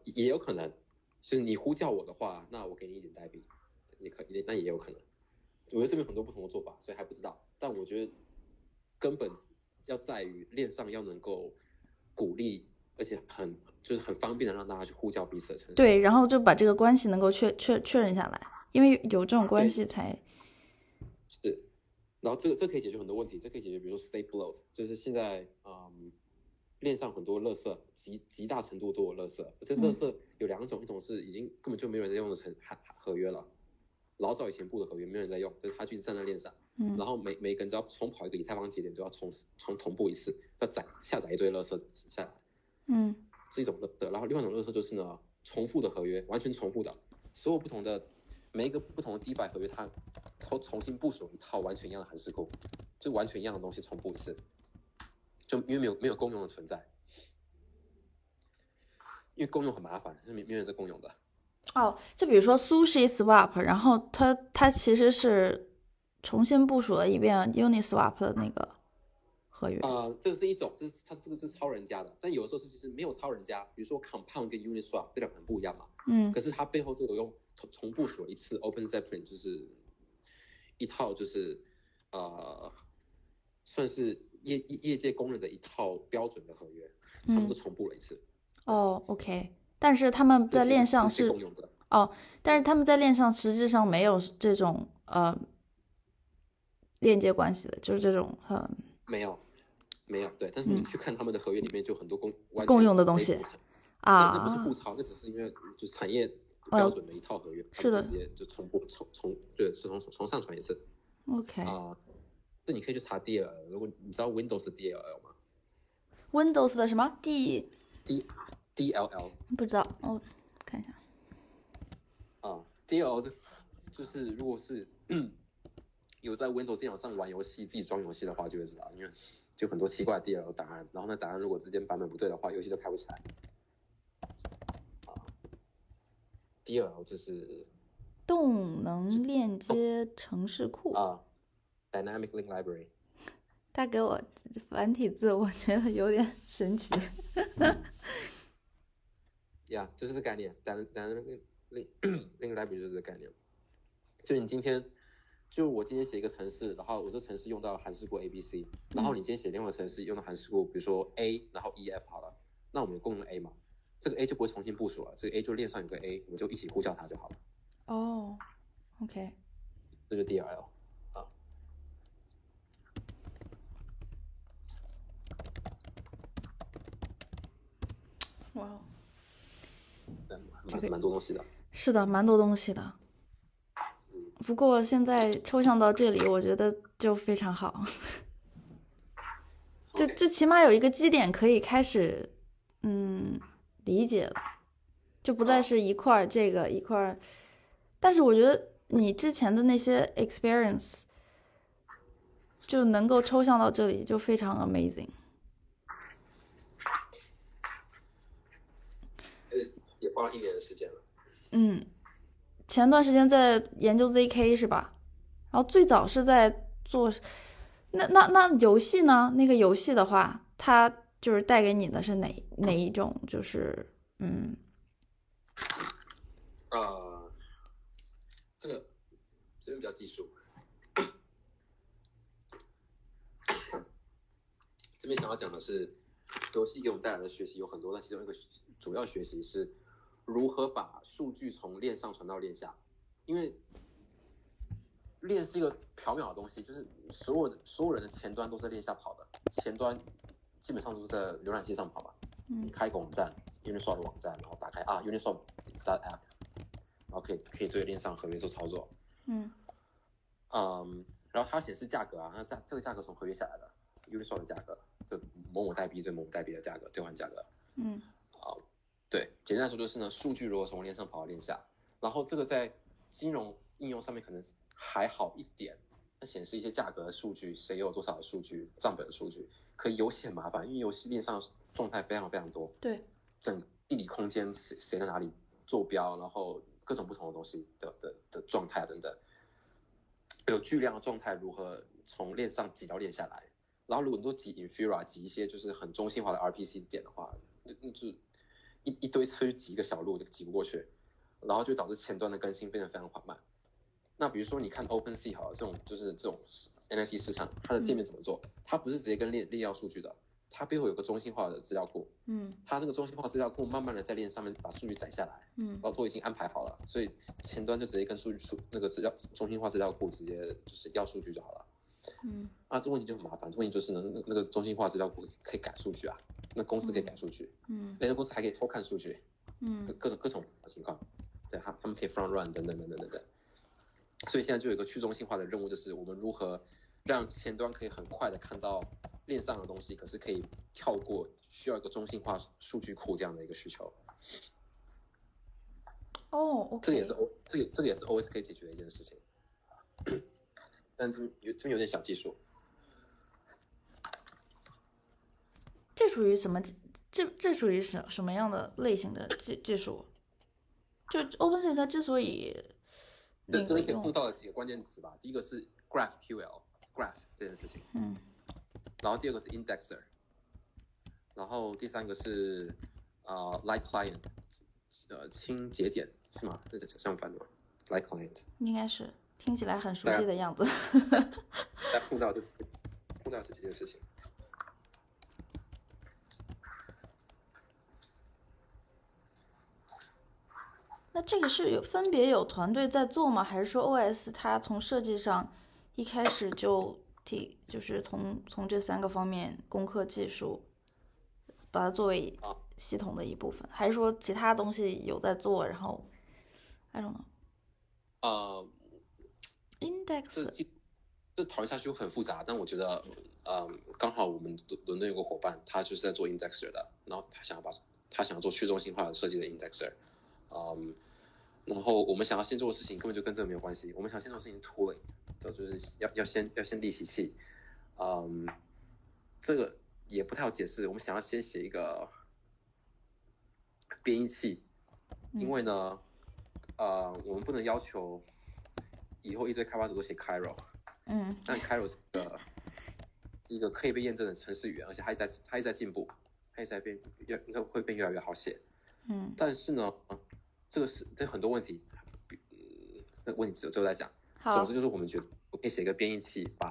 呃，也有可能，就是你呼叫我的话，那我给你一点代币，也可以，那也有可能。我觉得这边很多不同的做法，所以还不知道。但我觉得根本要在于链上要能够鼓励，而且很就是很方便的让大家去呼叫彼此的城市。对，然后就把这个关系能够确确确认下来，因为有这种关系才是，然后这个这可以解决很多问题，这可以解决，比如说 state bloat，就是现在嗯链上很多垃圾，极极大程度都有垃圾，这个垃圾有两种，一种是已经根本就没有人在用的成合合约了，老早以前布的合约没有人在用，但是它就一直站在链上，嗯。然后每每个人只要重跑一个以太坊节点，都要重重同步一次，要载下载一堆垃圾下来，嗯。是一种垃圾。然后另外一种垃圾就是呢，重复的合约，完全重复的，所有不同的每一个不同的 DeFi 合约，它都重新部署一套完全一样的函数库，就完全一样的东西重复一次，就因为没有没有共用的存在，因为共用很麻烦，是没没有人在共用的。哦，就比如说 Sushi Swap，然后它它其实是重新部署了一遍 Uniswap 的那个合约。呃，这个是一种，这是它这个是抄人家的，但有的时候是其实没有抄人家，比如说 Compound 跟 Uniswap 这两个很不一样嘛，嗯可是它背后都有用重重部署了一次 Open Zeppelin，就是一套就是呃，算是业业业界公认的一套标准的合约，他们嗯都，重布了一次。哦，OK，但是他们在链上是是共用的，哦，但是他们在链上实质上没有这种呃链接关系的，就是这种呃没有没有对，但是你去看他们的合约里面就很多共嗯共用的东西。没组成那那不是啊互抄，那只是因为就是产业标准的一套合约，他是的。直接就重播重重对，是从从上传一次，OK。啊。这你可以去查 DLL，如果你知道 Windows 的 DLL 吗 Windows 的什么 D？D DLL 不知道，我看一下。啊，DLL 就就是如果是 有在 Windows 电脑上玩游戏，自己装游戏的话就会知道，因为就很多奇怪的 DLL 档案，然后那档案如果之间版本不对的话，游戏就开不起来。啊，DLL 就是动能链接城市库。啊，Dynamic Link Library。他给我繁体字，我觉得有点神奇。呀，就是这概念，Dynamic Link Link Library 就是这概念。就你今天，就我今天写一个程式，然后我这程式用到了函数库 A B C，然后你今天写另外一个程式用到函数库，比如说 A，然后 E F 好了，那我们共用 A 嘛，这个 A 就不会重新部署了，这个 A 就链上有个 A，我们就一起呼叫它就好了。哦，OK，这就 DLL 啊。哇哦，蛮这个蛮蛮多东西的。是的，蛮多东西的。不过现在抽象到这里，我觉得就非常好，就就起码有一个基点可以开始，嗯，理解了，就不再是一块儿这个一块儿。但是我觉得你之前的那些 experience 就能够抽象到这里，就非常 amazing。呃，也花了一年的时间了。嗯，前段时间在研究 ZK 是吧？然后最早是在做，那那那游戏呢？那个游戏的话，它就是带给你的是哪哪一种？就是嗯呃，这个这个比较技术，这边想要讲的是，游戏给我们带来的学习有很多，但其中一个主要学习是如何把数据从链上传到链下，因为链是一个缥缈的东西，就是所有的所有人的前端都是在链下跑的，前端基本上都是在浏览器上跑吧。嗯你开一个网站，Uniswap 的网站，然后打开啊 Uniswap app，然后可以可以对链上合约做操作。嗯嗯，然后它显示价格啊，那价这个价格从合约下来的，Uniswap 的价格，这某某代币对某某代币的价格兑换价格。嗯啊，对，简单来说就是呢，数据如果从链上跑到链下，然后这个在金融应用上面可能还好一点，那显示一些价格的数据，谁有多少的数据，账本的数据，可游戏很麻烦，因为游戏链上状态非常非常多，对，整地理空间谁谁在哪里坐标，然后各种不同的东西的的的状态等等，有巨量的状态如何从链上挤到链下来，然后如果你都挤 Infura 挤一些就是很中心化的 RPC 点的话，那那就一一堆车去挤一个小路就挤不过去，然后就导致前端的更新变得非常缓慢。那比如说你看 OpenSea 好了，这种就是这种 NFT 市场，它的界面怎么做？它不是直接跟链链要数据的，它背后有个中心化的资料库，嗯它那个中心化资料库慢慢的在链上面把数据载下来，嗯然后都已经安排好了，所以前端就直接跟数据数那个资料中心化资料库直接就是要数据就好了。嗯啊，这问题就很麻烦，这问题就是呢，那那个中心化资料库可以改数据啊，那公司可以改数据，嗯那个公司还可以偷看数据，嗯各种各种情况，对，他他们可以 front run 等等等等等等。所以现在就有一个去中心化的任务，就是我们如何让前端可以很快的看到链上的东西，可是可以跳过需要一个中心化数据库这样的一个需求。哦这个也是 O 这个这个也是 OS 可以解决的一件事情，但这有这边有点小技术。这属于什么？这这属于什什么样的类型的技技术？就 OpenSea 它之所以这这那个用边可以碰到的几个关键词吧，第一个是 GraphQL，Graph 这件事情，嗯然后第二个是 Indexer，然后第三个是呃 Light Client，呃清节点是吗？这是相反的吗？Light Client，应该是听起来很熟悉的样子。碰到就是碰到这几件事情。那这个是有分别有团队在做吗？还是说 OS 它从设计上一开始就提，就是从从这三个方面攻克技术，把它作为啊系统的一部分？还是说其他东西有在做？然后 I don't know index 这这讨论下去就很复杂，但我觉得，嗯，刚好我们伦伦敦有个伙伴，他就是在做 indexer 的，然后他想要把他想要做去中心化的设计的 indexer，嗯，然后我们想要先做的事情根本就跟这个没有关系，我们想先做的事情 tooling，的就是要要先要先立习气，嗯，这个也不太好解释。我们想要先写一个编译器，因为呢，呃，我们不能要求以后一堆开发者都写 Cairo，嗯但 Cairo 是个一个可以被验证的程式语言，而且它一直在它一直在进步，它一直在变，越应该会变越来越好写。嗯但是呢，这个是这很多问题，比呃，这个问题之后之后再讲。好总之就是我们觉得我可以写一个编译器，把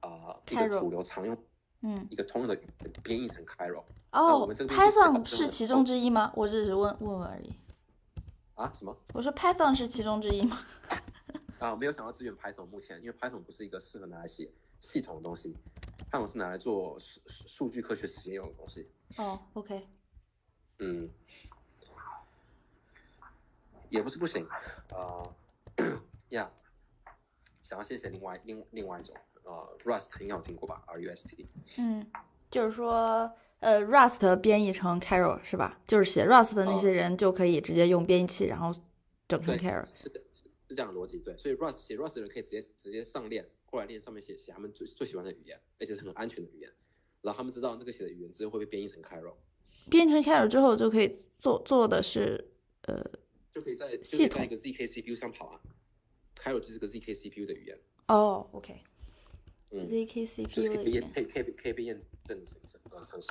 啊、呃、一个主流常用嗯一个通用的编译成 Cairo 那我哦们这个，Python 是是其中之一吗？我只是问问问而已。啊什么我说 Python 是其中之一吗？啊没有想到支援 Python，目前因为 Python 不是一个适合拿来写系统的东西，Python 是拿来做数数数据科学实验用的东西。哦，OK，嗯，也不是不行，啊、呀，想要先写另外另另外一种，呃，Rust 应该有听过吧？R-U-S-T，嗯，就是说，呃，Rust 编译成 Cairo 是吧？就是写 Rust 的那些人就可以直接用编译器，然后整成，Cairo。是的，是是这样的逻辑，对，所以 Rust 写 Rust 的人可以直接直接上链过来链上面写写他们最最喜欢的语言，而且是很安全的语言，然后他们知道这个写的语言之后会被编译成 Cairo，编译成 Cairo 之后就可以做做的是，呃，就可以在系统。一个 zk CPU 上跑啊，Cairo 就是个 zk CPU 的语言，哦，OK，嗯，ZK 就是 CPU 可以验的语言。可以可以可以被验证成呃程式。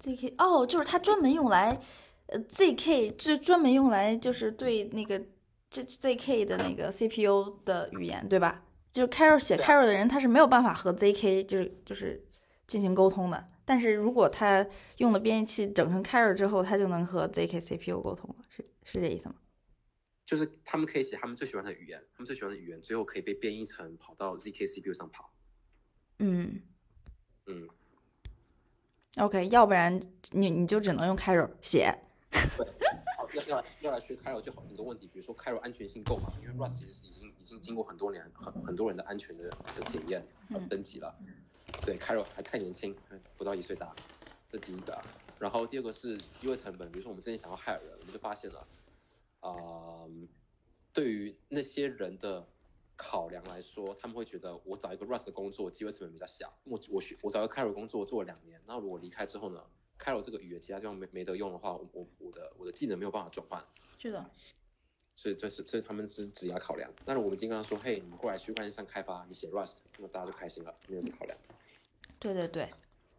，ZK 哦，就是它专门用来，呃，ZK 就专门用来就是对那个这 ZK 的那个 CPU 的语言，对吧？就是 Cairo 写对啊。Cairo 的人，他是没有办法和 ZK 就是就是进行沟通的。但是如果他用了编译器整成 Cairo 之后，他就能和 ZK CPU 沟通了，是是这意思吗？就是他们可以写他们最喜欢的语言，他们最喜欢的语言最后可以被编译成跑到 zk CPU 上跑。嗯嗯，，OK，要不然你你就只能用 Cairo 写。要要来要来学 Cairo 就好很多问题，比如说 Cairo 安全性够吗？因为 Rust 其实是已经已经经过很多年很很多人的安全的的检验和嗯登记了。对，Cairo 还太年轻，不到一岁大，这第一个啊。然后第二个是机会成本，比如说我们之前想要害人，我们就发现了，啊、对于那些人的考量来说，他们会觉得我找一个 Rust 的工作机会成本比较小。我我学我找一个 Cairo 工作做了两年，然后如果离开之后呢，Cairo 这个语言其他地方没没得用的话，我我我的我的技能没有办法转换，是的，所以这是这是他们是职业考量。但是我们经常说，嘿，你过来区块链上开发，你写 Rust，那么大家就开心了，没有这考量。对对对，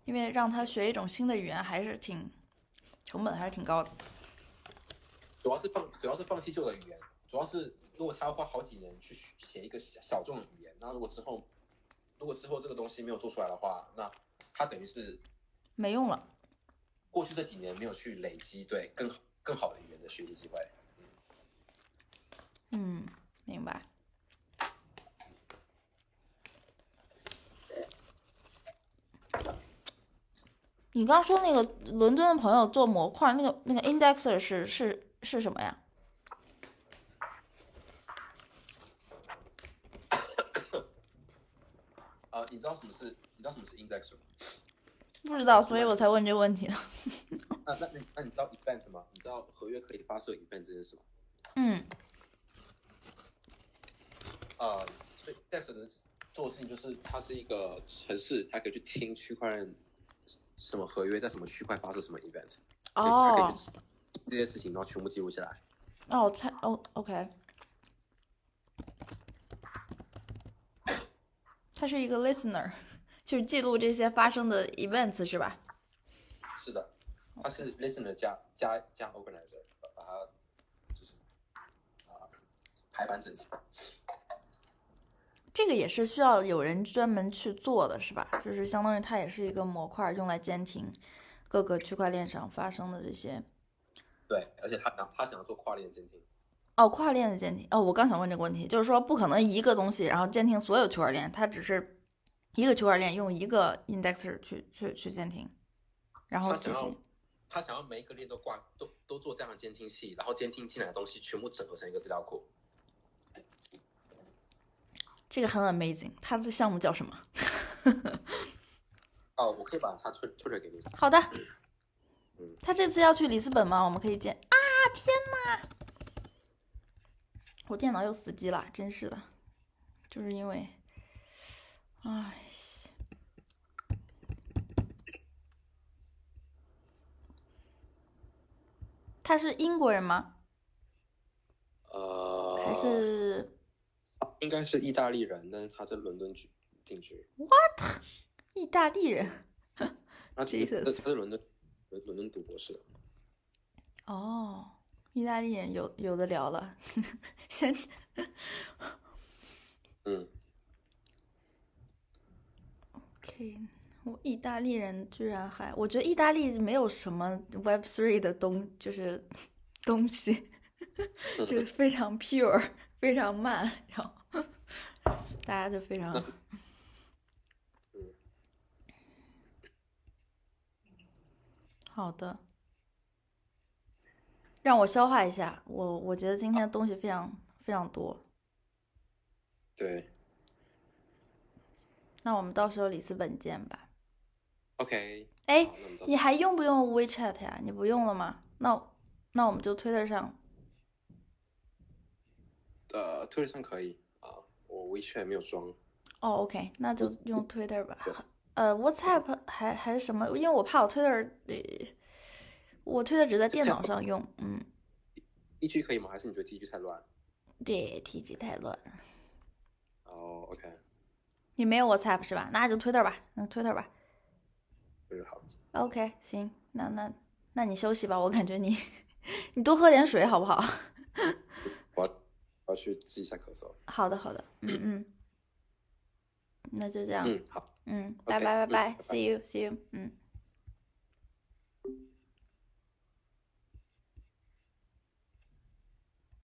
因为让他学一种新的语言还是挺成本还是挺高的。主要是放主要是放弃旧的语言，主要是如果他要花好几年去写一个小小众的语言，那如果之后如果之后这个东西没有做出来的话，那他等于是没用了。过去这几年没有去累积对更好更好的语言的学习机会。嗯，明白。你刚说那个伦敦的朋友做模块，那个那个 indexer 是是是什么呀？啊、你知道什么是你知道什么是 index 吗？不知道，所以我才问这个问题的。那那那那你知道 event 吗？你知道合约可以发射 event 这件事吗？嗯呃，所以 index 的做的事情就是它是一个城市，它可以去听区块链什么合约在什么区块发生什么 event，哦这些事情，然后全部记录下来。哦，他哦，OK，他是一个 listener，就是记录这些发生的 events 是吧？是的，它是 listener 加加加 organizer，把把它就是啊、排版整齐。这个也是需要有人专门去做的，是吧？就是相当于它也是一个模块，用来监听各个区块链上发生的这些对，而且他想他想要做跨链监听。哦，跨链的监听。哦，我刚想问这个问题，就是说不可能一个东西然后监听所有区块链，它只是一个区块链用一个 indexer 去去去监听，然后这些他想要他想要每一个链都挂都都做这样的监听器，然后监听进来的东西全部整合成一个资料库。这个很 amazing。他的项目叫什么？哦，我可以把他推推给你。好的嗯，他这次要去里斯本吗？我们可以见啊！天哪，我电脑又死机了，真是的，就是因为，哎，他是英国人吗？呃，还是应该是意大利人，但是他在伦敦居定居。What？意大利人？他其实 Jesus 他在伦敦伦敦读博士的。哦，意大利人有有的聊了，先 嗯，OK，我意大利人居然还，我觉得意大利没有什么 Web Three 的东，就是 东西，就是非常 pure，非常慢，然后 大家就非常，好的，让我消化一下，我我觉得今天东西非常非常多，对那我们到时候里斯本见吧。，OK。哎你还用不用 WeChat 呀？你不用了吗？那那我们就 Twitter 上呃，Twitter 上可以啊，我 WeChat 没有装。哦，OK，那就用 Twitter 吧。呃，WhatsApp 还还是什么？因为我怕我 Twitter，呃，我 Twitter 只在电脑上用。嗯，DG 可以吗？还是你觉得 T G 太乱？对，T G 太乱。哦，OK，你没有 WhatsApp 是吧？那就 Twitter 吧，嗯，Twitter 吧。这个好。OK，行，那那那你休息吧，我感觉你 你多喝点水好不好？我要去治一下咳嗽。好的，好的，嗯嗯，那就这样，嗯，好。嗯，拜拜拜拜嗯拜拜，See you，See you，嗯。